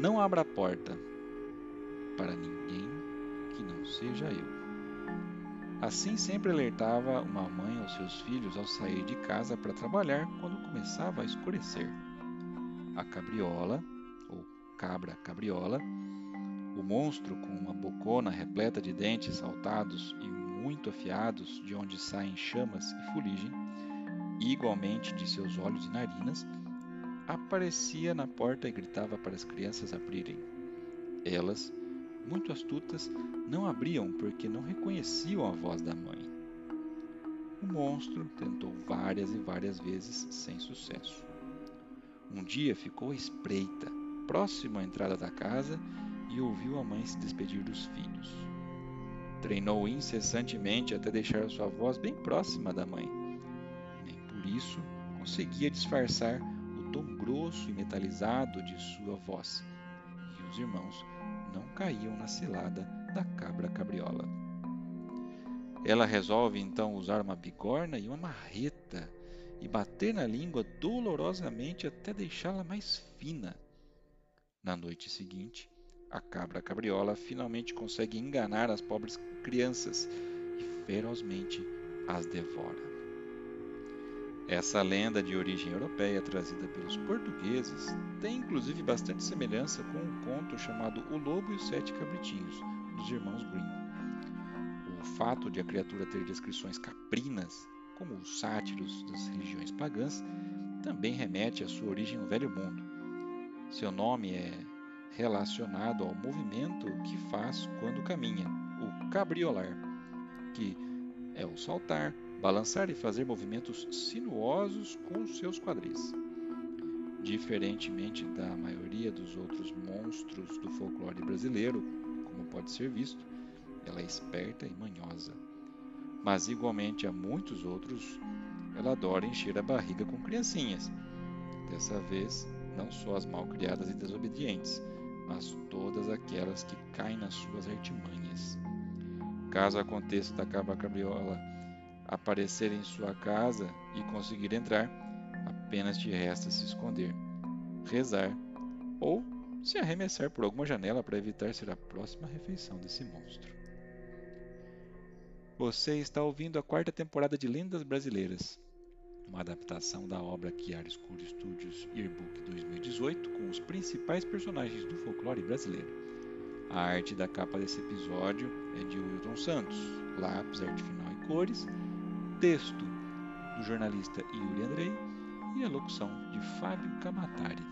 Não abra a porta para ninguém que não seja eu. Assim sempre alertava uma mãe aos seus filhos ao sair de casa para trabalhar quando começava a escurecer. A cabriola, ou cabra cabriola, o monstro com uma bocona repleta de dentes saltados e muito afiados, de onde saem chamas e fuligem, igualmente de seus olhos e narinas, aparecia na porta e gritava para as crianças abrirem. Elas, muito astutas, não abriam porque não reconheciam a voz da mãe. O monstro tentou várias e várias vezes sem sucesso. Um dia ficou à espreita, próximo à entrada da casa, e ouviu a mãe se despedir dos filhos. Treinou incessantemente até deixar sua voz bem próxima da mãe. Nem por isso conseguia disfarçar tom grosso e metalizado de sua voz, e os irmãos não caíam na cilada da cabra cabriola. Ela resolve então usar uma bigorna e uma marreta e bater na língua dolorosamente até deixá-la mais fina. Na noite seguinte, a cabra cabriola finalmente consegue enganar as pobres crianças e ferozmente as devora. Essa lenda de origem europeia trazida pelos portugueses tem inclusive bastante semelhança com um conto chamado O Lobo e os Sete Cabritinhos, dos irmãos Grimm. O fato de a criatura ter descrições caprinas, como os sátiros das religiões pagãs, também remete à sua origem no Velho Mundo. Seu nome é relacionado ao movimento que faz quando caminha, o cabriolar, que é o saltar, balançar e fazer movimentos sinuosos com seus quadris. Diferentemente da maioria dos outros monstros do folclore brasileiro, como pode ser visto, ela é esperta e manhosa. Mas, igualmente a muitos outros, ela adora encher a barriga com criancinhas. Dessa vez, não só as malcriadas e desobedientes, mas todas aquelas que caem nas suas artimanhas. Caso aconteça da cabra cabriola aparecer em sua casa e conseguir entrar, apenas te resta se esconder, rezar ou se arremessar por alguma janela para evitar ser a próxima refeição desse monstro. Você está ouvindo a quarta temporada de Lendas Brasileiras, uma adaptação da obra Chiara School Studios Yearbook 2018 com os principais personagens do folclore brasileiro. A arte da capa desse episódio é de Wilton Santos, lápis, arte final e cores, texto do jornalista Yuri Andrei e a locução de Fábio Camatari.